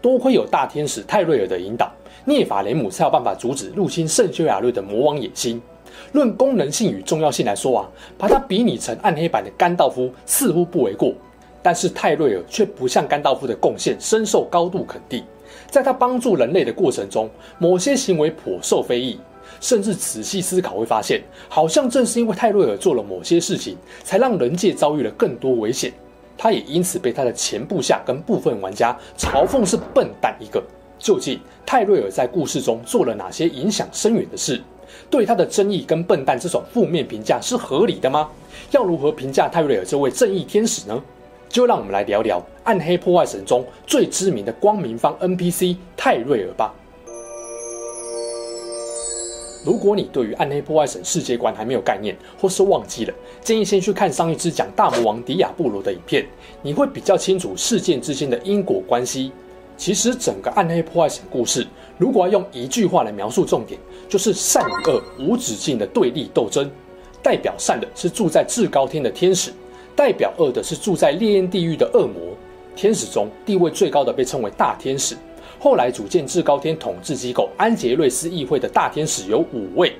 多亏有大天使泰瑞尔的引导，涅法雷姆才有办法阻止入侵圣修亚瑞的魔王野心。论功能性与重要性来说啊，把它比拟成暗黑版的甘道夫似乎不为过。但是泰瑞尔却不像甘道夫的贡献深受高度肯定，在他帮助人类的过程中，某些行为颇受非议，甚至仔细思考会发现，好像正是因为泰瑞尔做了某些事情，才让人界遭遇了更多危险。他也因此被他的前部下跟部分玩家嘲讽是笨蛋一个。究竟泰瑞尔在故事中做了哪些影响深远的事？对他的争议跟笨蛋这种负面评价是合理的吗？要如何评价泰瑞尔这位正义天使呢？就让我们来聊聊《暗黑破坏神》中最知名的光明方 NPC 泰瑞尔吧。如果你对于《暗黑破坏神》世界观还没有概念，或是忘记了，建议先去看上一支讲大魔王迪亚布罗的影片，你会比较清楚事件之间的因果关系。其实整个《暗黑破坏神》故事，如果要用一句话来描述重点，就是善与恶无止境的对立斗争。代表善的是住在至高天的天使，代表恶的是住在烈焰地狱的恶魔。天使中地位最高的被称为大天使。后来组建至高天统治机构安杰瑞斯议会的大天使有五位，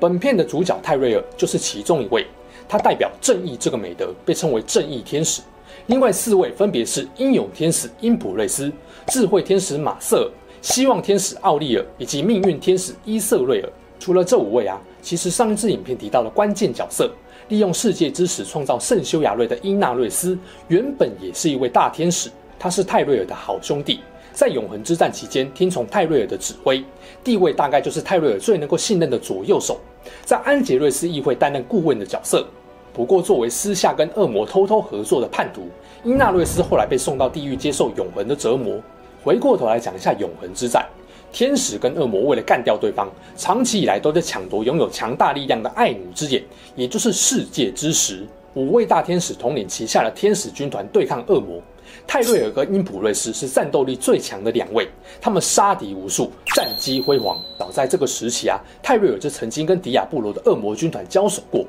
本片的主角泰瑞尔就是其中一位，他代表正义这个美德，被称为正义天使。另外四位分别是英勇天使因普瑞斯、智慧天使马瑟尔、希望天使奥利尔以及命运天使伊瑟瑞尔。除了这五位啊，其实上一支影片提到的关键角色，利用世界之石创造圣修亚瑞的伊纳瑞斯，原本也是一位大天使，他是泰瑞尔的好兄弟。在永恒之战期间，听从泰瑞尔的指挥，地位大概就是泰瑞尔最能够信任的左右手，在安杰瑞斯议会担任顾问的角色。不过，作为私下跟恶魔偷偷合作的叛徒，伊纳瑞斯后来被送到地狱接受永恒的折磨。回过头来讲一下永恒之战，天使跟恶魔为了干掉对方，长期以来都在抢夺拥有强大力量的爱努之眼，也就是世界之石。五位大天使统领旗下的天使军团对抗恶魔。泰瑞尔和因普瑞斯是战斗力最强的两位，他们杀敌无数，战绩辉煌。早在这个时期啊，泰瑞尔就曾经跟迪亚布罗的恶魔军团交手过。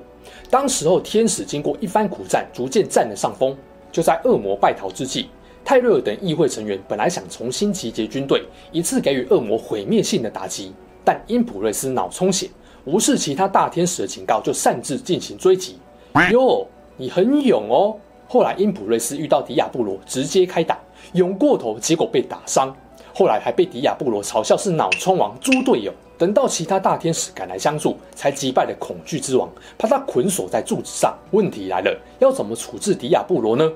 当时候，天使经过一番苦战，逐渐占了上风。就在恶魔败逃之际，泰瑞尔等议会成员本来想重新集结军队，一次给予恶魔毁灭性的打击，但因普瑞斯脑充血，无视其他大天使的警告，就擅自进行追击。哟，你很勇哦！后来，因普瑞斯遇到迪亚布罗，直接开打，勇过头，结果被打伤。后来还被迪亚布罗嘲笑是脑充王、猪队友。等到其他大天使赶来相助，才击败了恐惧之王，把他捆锁在柱子上。问题来了，要怎么处置迪亚布罗呢？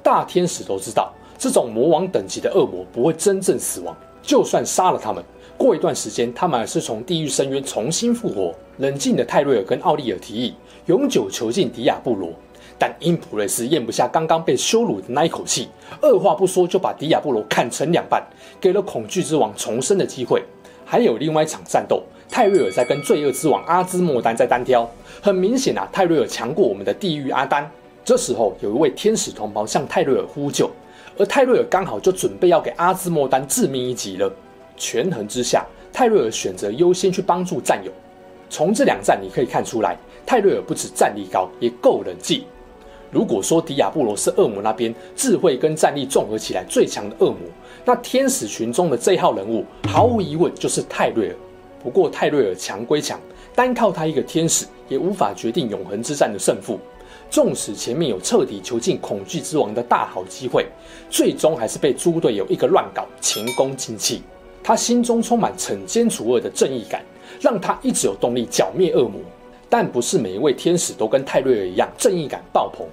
大天使都知道，这种魔王等级的恶魔不会真正死亡，就算杀了他们，过一段时间，他们还是从地狱深渊重新复活。冷静的泰瑞尔跟奥利尔提议，永久囚禁迪亚布罗。但因普瑞斯咽不下刚刚被羞辱的那一口气，二话不说就把迪亚布罗砍成两半，给了恐惧之王重生的机会。还有另外一场战斗，泰瑞尔在跟罪恶之王阿兹莫丹在单挑。很明显啊，泰瑞尔强过我们的地狱阿丹。这时候有一位天使同胞向泰瑞尔呼救，而泰瑞尔刚好就准备要给阿兹莫丹致命一击了。权衡之下，泰瑞尔选择优先去帮助战友。从这两战你可以看出来，泰瑞尔不止战力高，也够冷静。如果说迪亚布罗是恶魔那边智慧跟战力综合起来最强的恶魔，那天使群中的这一号人物毫无疑问就是泰瑞尔。不过泰瑞尔强归强，单靠他一个天使也无法决定永恒之战的胜负。纵使前面有彻底囚禁恐惧之王的大好机会，最终还是被猪队友一个乱搞前功尽弃。他心中充满惩奸除恶的正义感，让他一直有动力剿灭恶魔。但不是每一位天使都跟泰瑞尔一样正义感爆棚。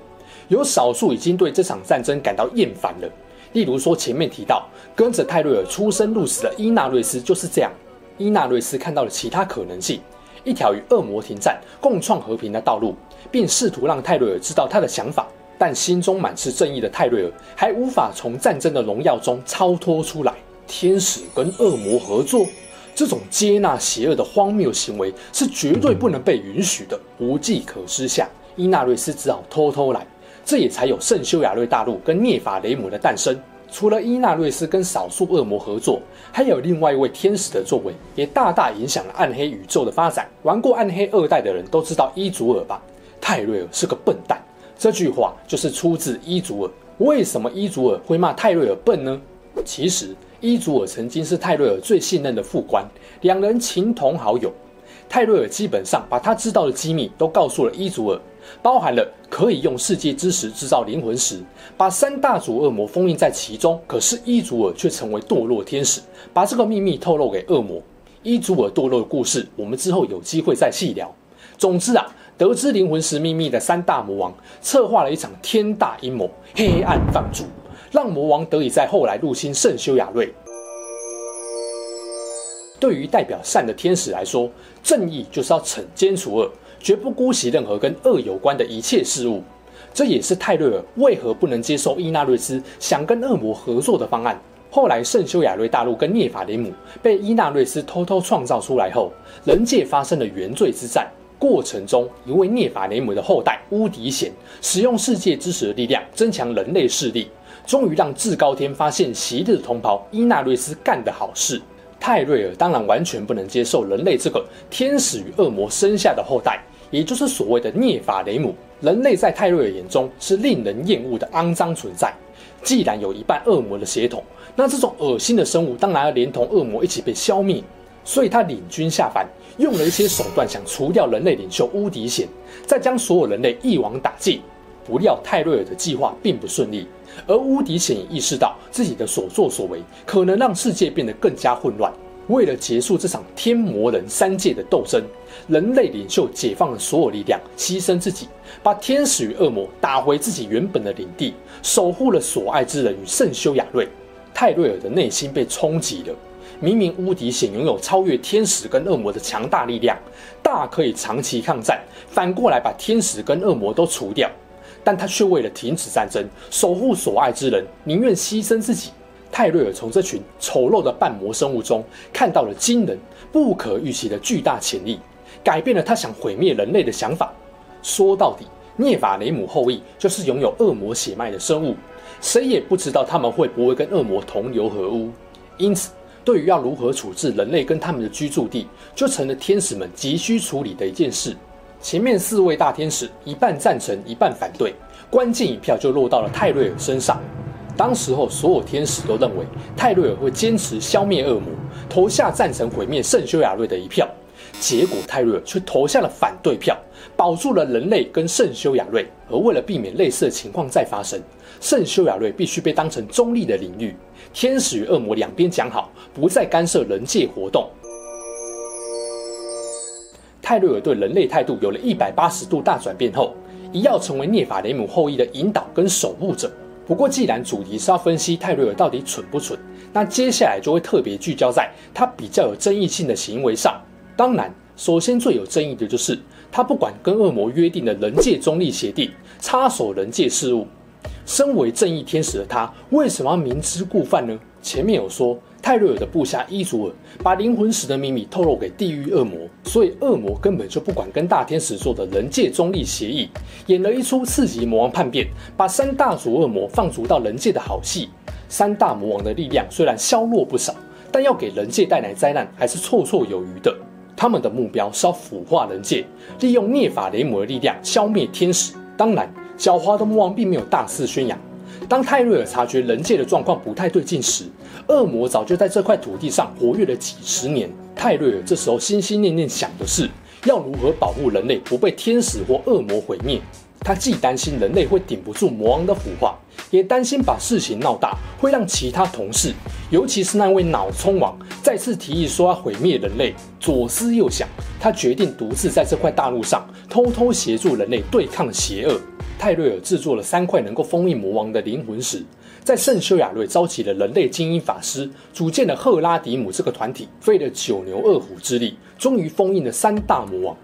有少数已经对这场战争感到厌烦了，例如说前面提到跟着泰瑞尔出生入死的伊纳瑞斯就是这样。伊纳瑞斯看到了其他可能性，一条与恶魔停战、共创和平的道路，并试图让泰瑞尔知道他的想法。但心中满是正义的泰瑞尔还无法从战争的荣耀中超脱出来。天使跟恶魔合作，这种接纳邪恶的荒谬行为是绝对不能被允许的。无计可施下，伊纳瑞斯只好偷偷来，这也才有圣修亚瑞大陆跟涅法雷姆的诞生。除了伊纳瑞斯跟少数恶魔合作，还有另外一位天使的作为，也大大影响了暗黑宇宙的发展。玩过暗黑二代的人都知道伊祖尔吧？泰瑞尔是个笨蛋，这句话就是出自伊祖尔。为什么伊祖尔会骂泰瑞尔笨呢？其实伊祖尔曾经是泰瑞尔最信任的副官，两人情同好友。泰瑞尔基本上把他知道的机密都告诉了伊祖尔。包含了可以用世界之石制造灵魂石，把三大主恶魔封印在其中。可是伊祖尔却成为堕落天使，把这个秘密透露给恶魔。伊祖尔堕落的故事，我们之后有机会再细聊。总之啊，得知灵魂石秘密的三大魔王策划了一场天大阴谋，黑暗放逐，让魔王得以在后来入侵圣修亚瑞。对于代表善的天使来说，正义就是要惩奸除恶。绝不姑息任何跟恶有关的一切事物，这也是泰瑞尔为何不能接受伊纳瑞斯想跟恶魔合作的方案。后来，圣修亚瑞大陆跟涅法雷姆被伊纳瑞斯偷偷创造出来后，人界发生了原罪之战。过程中，一位涅法雷姆的后代乌迪贤使用世界之石的力量增强人类势力，终于让至高天发现昔日同袍伊纳瑞斯干的好事。泰瑞尔当然完全不能接受人类这个天使与恶魔生下的后代。也就是所谓的涅法雷姆，人类在泰瑞尔眼中是令人厌恶的肮脏存在。既然有一半恶魔的血统，那这种恶心的生物当然要连同恶魔一起被消灭。所以他领军下凡，用了一些手段想除掉人类领袖乌迪显，再将所有人类一网打尽。不料泰瑞尔的计划并不顺利，而乌迪显也意识到自己的所作所为可能让世界变得更加混乱。为了结束这场天魔人三界的斗争，人类领袖解放了所有力量，牺牲自己，把天使与恶魔打回自己原本的领地，守护了所爱之人与圣修亚瑞。泰瑞尔的内心被冲击了。明明乌迪显拥有超越天使跟恶魔的强大力量，大可以长期抗战，反过来把天使跟恶魔都除掉，但他却为了停止战争，守护所爱之人，宁愿牺牲自己。泰瑞尔从这群丑陋的半魔生物中看到了惊人、不可预期的巨大潜力，改变了他想毁灭人类的想法。说到底，涅法雷姆后裔就是拥有恶魔血脉的生物，谁也不知道他们会不会跟恶魔同流合污。因此，对于要如何处置人类跟他们的居住地，就成了天使们急需处理的一件事。前面四位大天使一半赞成，一半反对，关键一票就落到了泰瑞尔身上。当时候，所有天使都认为泰瑞尔会坚持消灭恶魔，投下赞成毁灭圣修亚瑞的一票。结果泰瑞尔却投下了反对票，保住了人类跟圣修亚瑞。而为了避免类似的情况再发生，圣修亚瑞必须被当成中立的领域，天使与恶魔两边讲好，不再干涉人界活动。泰瑞尔对人类态度有了一百八十度大转变后，一要成为涅法雷姆后裔的引导跟守护者。不过，既然主题是要分析泰瑞尔到底蠢不蠢，那接下来就会特别聚焦在他比较有争议性的行为上。当然，首先最有争议的就是他不管跟恶魔约定的人界中立协定，插手人界事务。身为正义天使的他，为什么要明知故犯呢？前面有说。泰瑞尔的部下伊祖尔把灵魂石的秘密透露给地狱恶魔，所以恶魔根本就不管跟大天使做的人界中立协议，演了一出刺激魔王叛变，把三大组恶魔放逐到人界的好戏。三大魔王的力量虽然削弱不少，但要给人界带来灾难还是绰绰有余的。他们的目标是要腐化人界，利用涅法雷姆的力量消灭天使。当然，狡猾的魔王并没有大肆宣扬。当泰瑞尔察觉人界的状况不太对劲时，恶魔早就在这块土地上活跃了几十年。泰瑞尔这时候心心念念想的是要如何保护人类不被天使或恶魔毁灭。他既担心人类会顶不住魔王的腐化，也担心把事情闹大会让其他同事，尤其是那位脑冲王再次提议说要毁灭人类。左思右想，他决定独自在这块大陆上偷偷协助人类对抗邪恶。泰瑞尔制作了三块能够封印魔王的灵魂石，在圣修亚瑞召集了人类精英法师，组建了赫拉迪姆这个团体，费了九牛二虎之力，终于封印了三大魔王。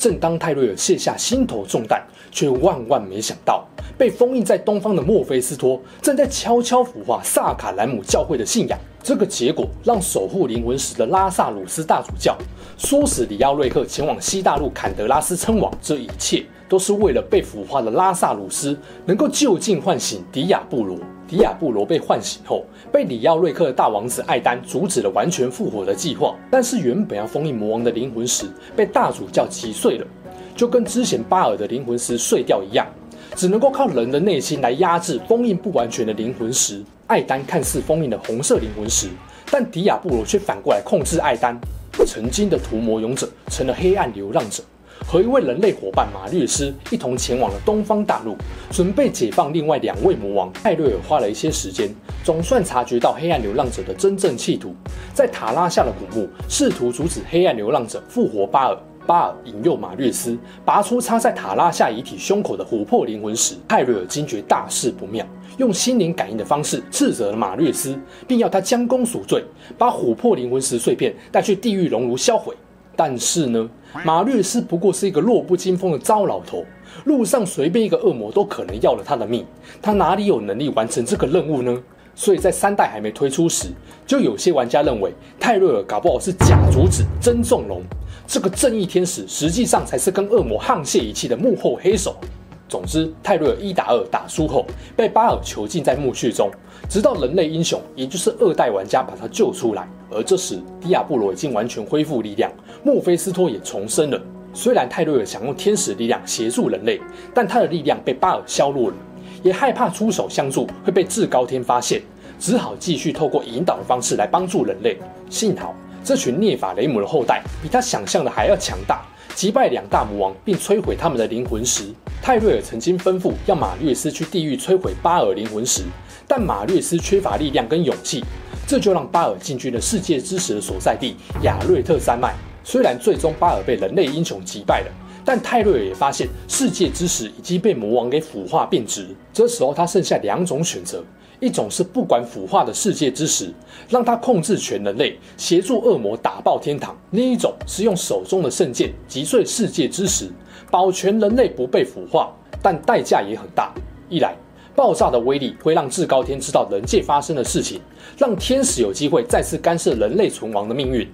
正当泰瑞尔卸下心头重担，却万万没想到，被封印在东方的墨菲斯托正在悄悄腐化萨卡兰姆教会的信仰。这个结果让守护灵魂石的拉萨鲁斯大主教唆使里奥瑞克前往西大陆坎德拉斯称王，这一切都是为了被腐化的拉萨鲁斯能够就近唤醒迪亚布罗。迪亚布罗被唤醒后，被里奥瑞克的大王子艾丹阻止了完全复活的计划。但是原本要封印魔王的灵魂石被大主教击碎了，就跟之前巴尔的灵魂石碎掉一样，只能够靠人的内心来压制封印不完全的灵魂石。艾丹看似封印了红色灵魂石，但迪亚布罗却反过来控制艾丹。曾经的屠魔勇者成了黑暗流浪者。和一位人类伙伴马略斯一同前往了东方大陆，准备解放另外两位魔王。艾瑞尔花了一些时间，总算察觉到黑暗流浪者的真正企图，在塔拉下的古墓试图阻止黑暗流浪者复活巴尔。巴尔引诱马略斯拔出插在塔拉夏遗体胸口的琥珀灵魂石。泰瑞尔惊觉大事不妙，用心灵感应的方式斥责了马略斯，并要他将功赎罪，把琥珀灵魂石碎片带去地狱熔炉销毁。但是呢，马略斯不过是一个弱不禁风的糟老头，路上随便一个恶魔都可能要了他的命，他哪里有能力完成这个任务呢？所以在三代还没推出时，就有些玩家认为泰瑞尔搞不好是假主子真纵容，这个正义天使实际上才是跟恶魔沆瀣一气的幕后黑手。总之，泰瑞尔一打二打输后，被巴尔囚禁在墓穴中，直到人类英雄，也就是二代玩家把他救出来。而这时，迪亚布罗已经完全恢复力量，墨菲斯托也重生了。虽然泰瑞尔想用天使力量协助人类，但他的力量被巴尔削弱了，也害怕出手相助会被至高天发现，只好继续透过引导的方式来帮助人类。幸好，这群涅法雷姆的后代比他想象的还要强大。击败两大魔王，并摧毁他们的灵魂石。泰瑞尔曾经吩咐要马略斯去地狱摧毁巴尔灵魂石，但马略斯缺乏力量跟勇气，这就让巴尔进军了世界之石的所在地亚瑞特山脉。虽然最终巴尔被人类英雄击败了，但泰瑞尔也发现世界之石已经被魔王给腐化变质。这时候他剩下两种选择。一种是不管腐化的世界之石，让他控制全人类，协助恶魔打爆天堂；另一种是用手中的圣剑击碎世界之石，保全人类不被腐化，但代价也很大。一来，爆炸的威力会让至高天知道人界发生的事情，让天使有机会再次干涉人类存亡的命运；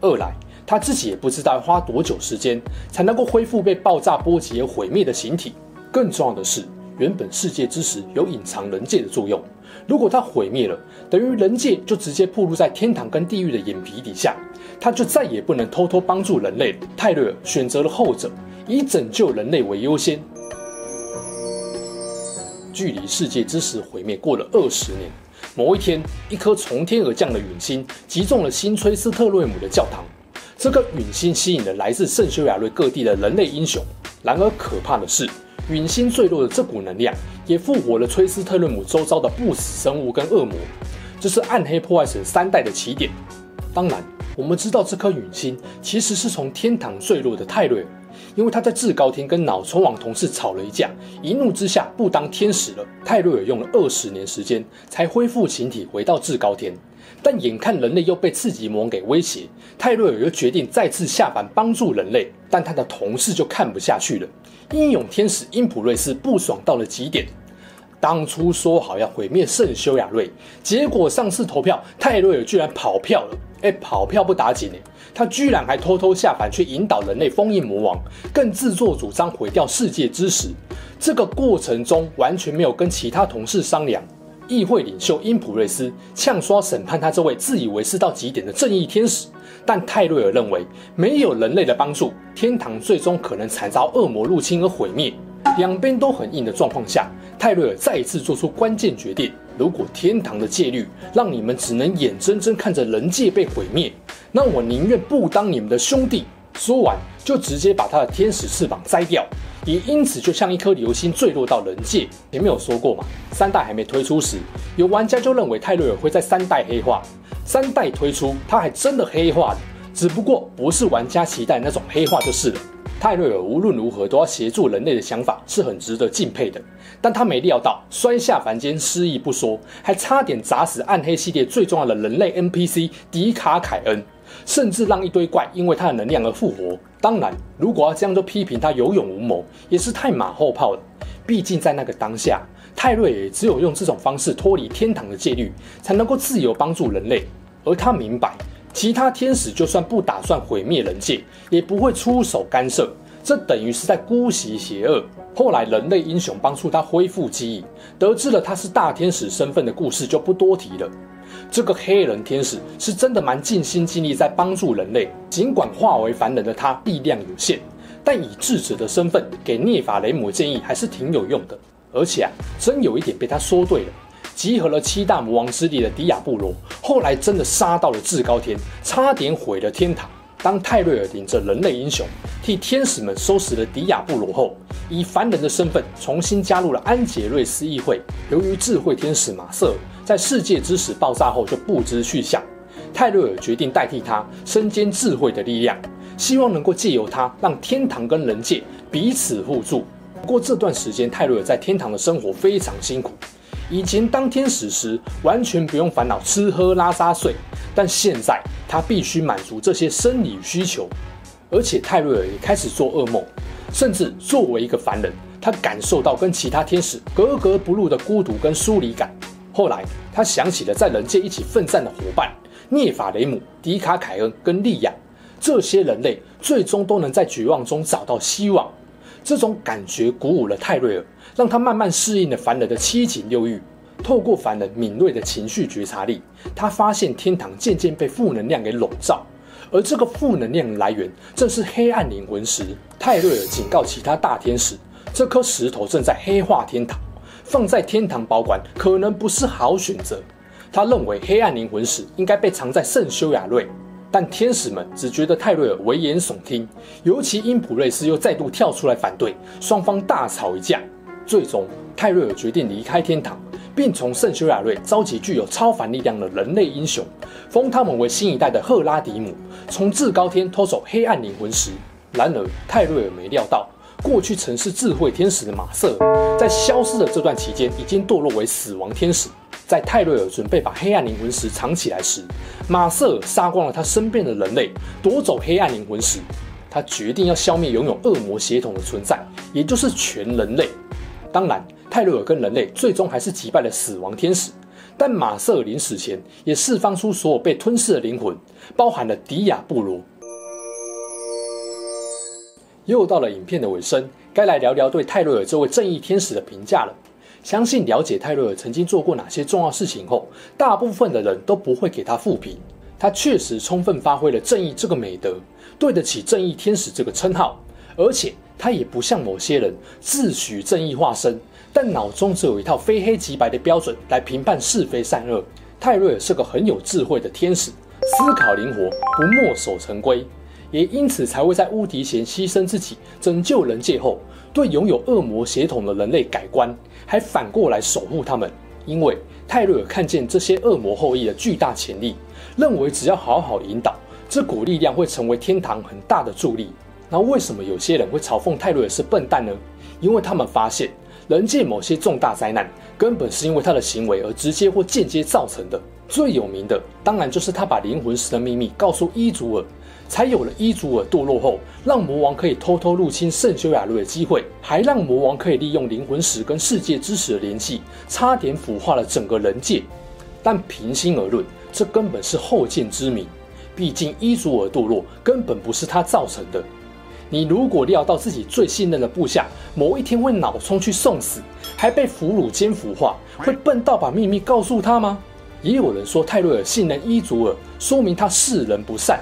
二来，他自己也不知道花多久时间才能够恢复被爆炸波及而毁灭的形体。更重要的是，原本世界之石有隐藏人界的作用。如果他毁灭了，等于人界就直接暴露在天堂跟地狱的眼皮底下，他就再也不能偷偷帮助人类。泰瑞尔选择了后者，以拯救人类为优先。距离世界之石毁灭过了二十年，某一天，一颗从天而降的陨星击中了新崔斯特瑞姆的教堂。这个陨星吸引了来自圣修亚瑞各地的人类英雄。然而可怕的是，陨星坠落的这股能量，也复活了崔斯特瑞姆周遭的不死生物跟恶魔，这是暗黑破坏神三代的起点。当然，我们知道这颗陨星其实是从天堂坠落的泰瑞尔，因为他在至高天跟脑虫王同事吵了一架，一怒之下不当天使了。泰瑞尔用了二十年时间才恢复形体，回到至高天。但眼看人类又被次级魔王给威胁，泰瑞尔又决定再次下凡帮助人类，但他的同事就看不下去了。英勇天使因普瑞斯不爽到了极点，当初说好要毁灭圣修亚瑞，结果上次投票，泰瑞尔居然跑票了。哎，跑票不打紧呢，他居然还偷偷下凡去引导人类封印魔王，更自作主张毁掉世界之石。这个过程中完全没有跟其他同事商量。议会领袖因普瑞斯呛刷审判他这位自以为是到极点的正义天使，但泰瑞尔认为没有人类的帮助，天堂最终可能惨遭恶魔入侵而毁灭。两边都很硬的状况下，泰瑞尔再一次做出关键决定：如果天堂的戒律让你们只能眼睁睁看着人界被毁灭，那我宁愿不当你们的兄弟。说完，就直接把他的天使翅膀摘掉。也因此，就像一颗流星坠落到人界。前面有说过嘛，三代还没推出时，有玩家就认为泰瑞尔会在三代黑化。三代推出，他还真的黑化了，只不过不是玩家期待那种黑化就是了。泰瑞尔无论如何都要协助人类的想法是很值得敬佩的，但他没料到摔下凡间失忆不说，还差点砸死暗黑系列最重要的人类 NPC 迪卡凯恩。甚至让一堆怪因为他的能量而复活。当然，如果要这样就批评他有勇无谋，也是太马后炮了。毕竟在那个当下，泰瑞也只有用这种方式脱离天堂的戒律，才能够自由帮助人类。而他明白，其他天使就算不打算毁灭人界，也不会出手干涉。这等于是在姑息邪恶。后来，人类英雄帮助他恢复记忆，得知了他是大天使身份的故事就不多提了。这个黑人天使是真的蛮尽心尽力在帮助人类，尽管化为凡人的他力量有限，但以智者的身份给涅法雷姆建议还是挺有用的。而且啊，真有一点被他说对了。集合了七大魔王之力的迪亚布罗，后来真的杀到了至高天，差点毁了天堂。当泰瑞尔领着人类英雄替天使们收拾了迪亚布罗后，以凡人的身份重新加入了安杰瑞斯议会。由于智慧天使马瑟在世界之石爆炸后就不知去向，泰瑞尔决定代替他身兼智慧的力量，希望能够借由他让天堂跟人界彼此互助。不过这段时间，泰瑞尔在天堂的生活非常辛苦。以前当天使时，完全不用烦恼吃喝拉撒睡，但现在他必须满足这些生理需求，而且泰瑞尔也开始做噩梦，甚至作为一个凡人，他感受到跟其他天使格格不入的孤独跟疏离感。后来他想起了在人界一起奋战的伙伴涅法雷姆、迪卡凯恩跟利亚，这些人类最终都能在绝望中找到希望。这种感觉鼓舞了泰瑞尔。让他慢慢适应了凡人的七情六欲，透过凡人敏锐的情绪觉察力，他发现天堂渐渐被负能量给笼罩，而这个负能量的来源正是黑暗灵魂石。泰瑞尔警告其他大天使，这颗石头正在黑化天堂，放在天堂保管可能不是好选择。他认为黑暗灵魂石应该被藏在圣修亚瑞，但天使们只觉得泰瑞尔危言耸听，尤其因普瑞斯又再度跳出来反对，双方大吵一架。最终，泰瑞尔决定离开天堂，并从圣修亚瑞召集具有超凡力量的人类英雄，封他们为新一代的赫拉迪姆，从至高天偷走黑暗灵魂石。然而，泰瑞尔没料到，过去曾是智慧天使的马瑟尔，在消失的这段期间，已经堕落为死亡天使。在泰瑞尔准备把黑暗灵魂石藏起来时，马瑟尔杀光了他身边的人类，夺走黑暗灵魂石。他决定要消灭拥有恶魔血统的存在，也就是全人类。当然，泰瑞尔跟人类最终还是击败了死亡天使，但马瑟尔临死前也释放出所有被吞噬的灵魂，包含了迪亚布罗。又到了影片的尾声，该来聊聊对泰瑞尔这位正义天使的评价了。相信了解泰瑞尔曾经做过哪些重要事情后，大部分的人都不会给他负评。他确实充分发挥了正义这个美德，对得起正义天使这个称号，而且。他也不像某些人自诩正义化身，但脑中只有一套非黑即白的标准来评判是非善恶。泰瑞尔是个很有智慧的天使，思考灵活，不墨守成规，也因此才会在乌迪贤牺牲自己拯救人界后，对拥有恶魔血统的人类改观，还反过来守护他们。因为泰瑞尔看见这些恶魔后裔的巨大潜力，认为只要好好引导，这股力量会成为天堂很大的助力。那为什么有些人会嘲讽泰瑞尔是笨蛋呢？因为他们发现人界某些重大灾难根本是因为他的行为而直接或间接造成的。最有名的当然就是他把灵魂石的秘密告诉伊祖尔，才有了伊祖尔堕落后让魔王可以偷偷入侵圣修亚路的机会，还让魔王可以利用灵魂石跟世界之石的联系，差点腐化了整个人界。但平心而论，这根本是后见之明。毕竟伊祖尔堕落根本不是他造成的。你如果料到自己最信任的部下某一天会脑冲去送死，还被俘虏兼腐化，会笨到把秘密告诉他吗？也有人说泰瑞尔信任伊祖尔，说明他世人不善。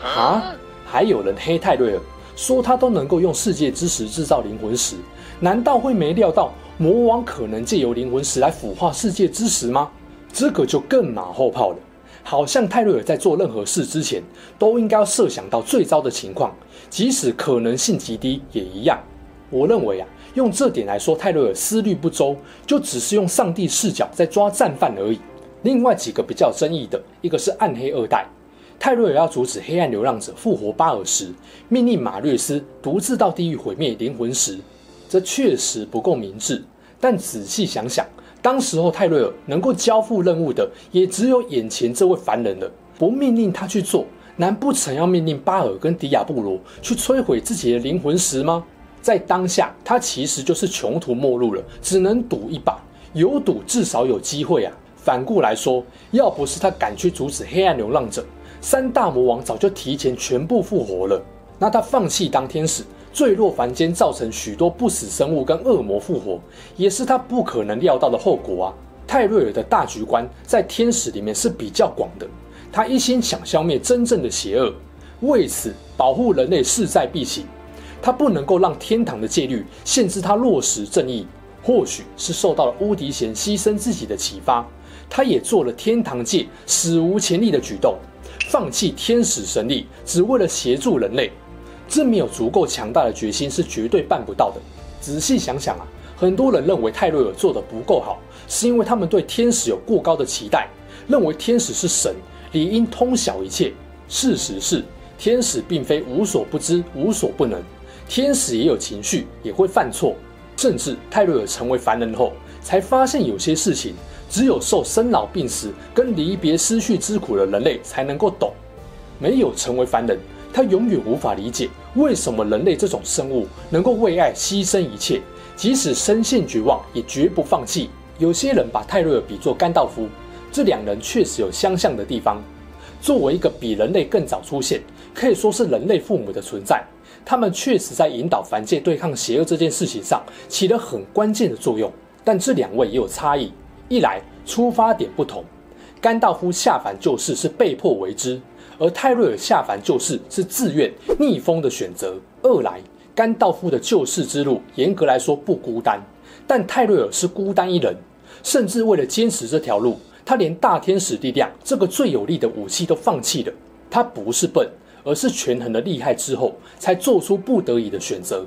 啊？还有人黑泰瑞尔，说他都能够用世界之石制造灵魂石，难道会没料到魔王可能借由灵魂石来腐化世界之石吗？这个就更马后炮了。好像泰瑞尔在做任何事之前，都应该要设想到最糟的情况，即使可能性极低也一样。我认为啊，用这点来说，泰瑞尔思虑不周，就只是用上帝视角在抓战犯而已。另外几个比较争议的，一个是暗黑二代，泰瑞尔要阻止黑暗流浪者复活巴尔时，命令马略斯独自到地狱毁灭灵魂石，这确实不够明智。但仔细想想。当时候，泰瑞尔能够交付任务的也只有眼前这位凡人了。不命令他去做，难不成要命令巴尔跟迪亚布罗去摧毁自己的灵魂石吗？在当下，他其实就是穷途末路了，只能赌一把，有赌至少有机会啊。反过来说，要不是他敢去阻止黑暗流浪者，三大魔王早就提前全部复活了。那他放弃当天使，坠落凡间，造成许多不死生物跟恶魔复活，也是他不可能料到的后果啊。泰瑞尔的大局观在天使里面是比较广的，他一心想消灭真正的邪恶，为此保护人类势在必行。他不能够让天堂的戒律限制他落实正义，或许是受到了乌迪贤牺牲自己的启发。他也做了天堂界史无前例的举动，放弃天使神力，只为了协助人类。这没有足够强大的决心是绝对办不到的。仔细想想啊，很多人认为泰瑞尔做得不够好，是因为他们对天使有过高的期待，认为天使是神，理应通晓一切。事实是，天使并非无所不知、无所不能，天使也有情绪，也会犯错。甚至泰瑞尔成为凡人后，才发现有些事情。只有受生老病死跟离别失去之苦的人类才能够懂，没有成为凡人，他永远无法理解为什么人类这种生物能够为爱牺牲一切，即使身陷绝望也绝不放弃。有些人把泰瑞尔比作甘道夫，这两人确实有相像的地方。作为一个比人类更早出现，可以说是人类父母的存在，他们确实在引导凡界对抗邪恶这件事情上起了很关键的作用。但这两位也有差异。一来出发点不同，甘道夫下凡救世是被迫为之，而泰瑞尔下凡救世是自愿逆风的选择。二来，甘道夫的救世之路严格来说不孤单，但泰瑞尔是孤单一人，甚至为了坚持这条路，他连大天使力量这个最有力的武器都放弃了。他不是笨，而是权衡了利害之后才做出不得已的选择。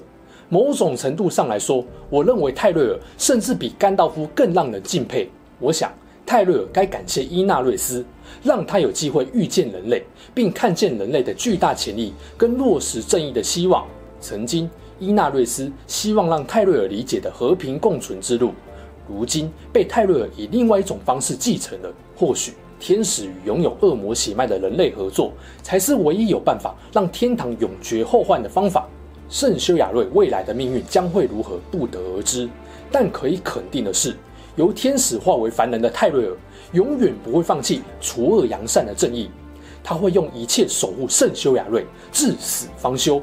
某种程度上来说，我认为泰瑞尔甚至比甘道夫更让人敬佩。我想，泰瑞尔该感谢伊纳瑞斯，让他有机会遇见人类，并看见人类的巨大潜力跟落实正义的希望。曾经，伊纳瑞斯希望让泰瑞尔理解的和平共存之路，如今被泰瑞尔以另外一种方式继承了。或许，天使与拥有恶魔血脉的人类合作，才是唯一有办法让天堂永绝后患的方法。圣修亚瑞未来的命运将会如何，不得而知。但可以肯定的是，由天使化为凡人的泰瑞尔，永远不会放弃除恶扬善的正义。他会用一切守护圣修雅瑞，至死方休。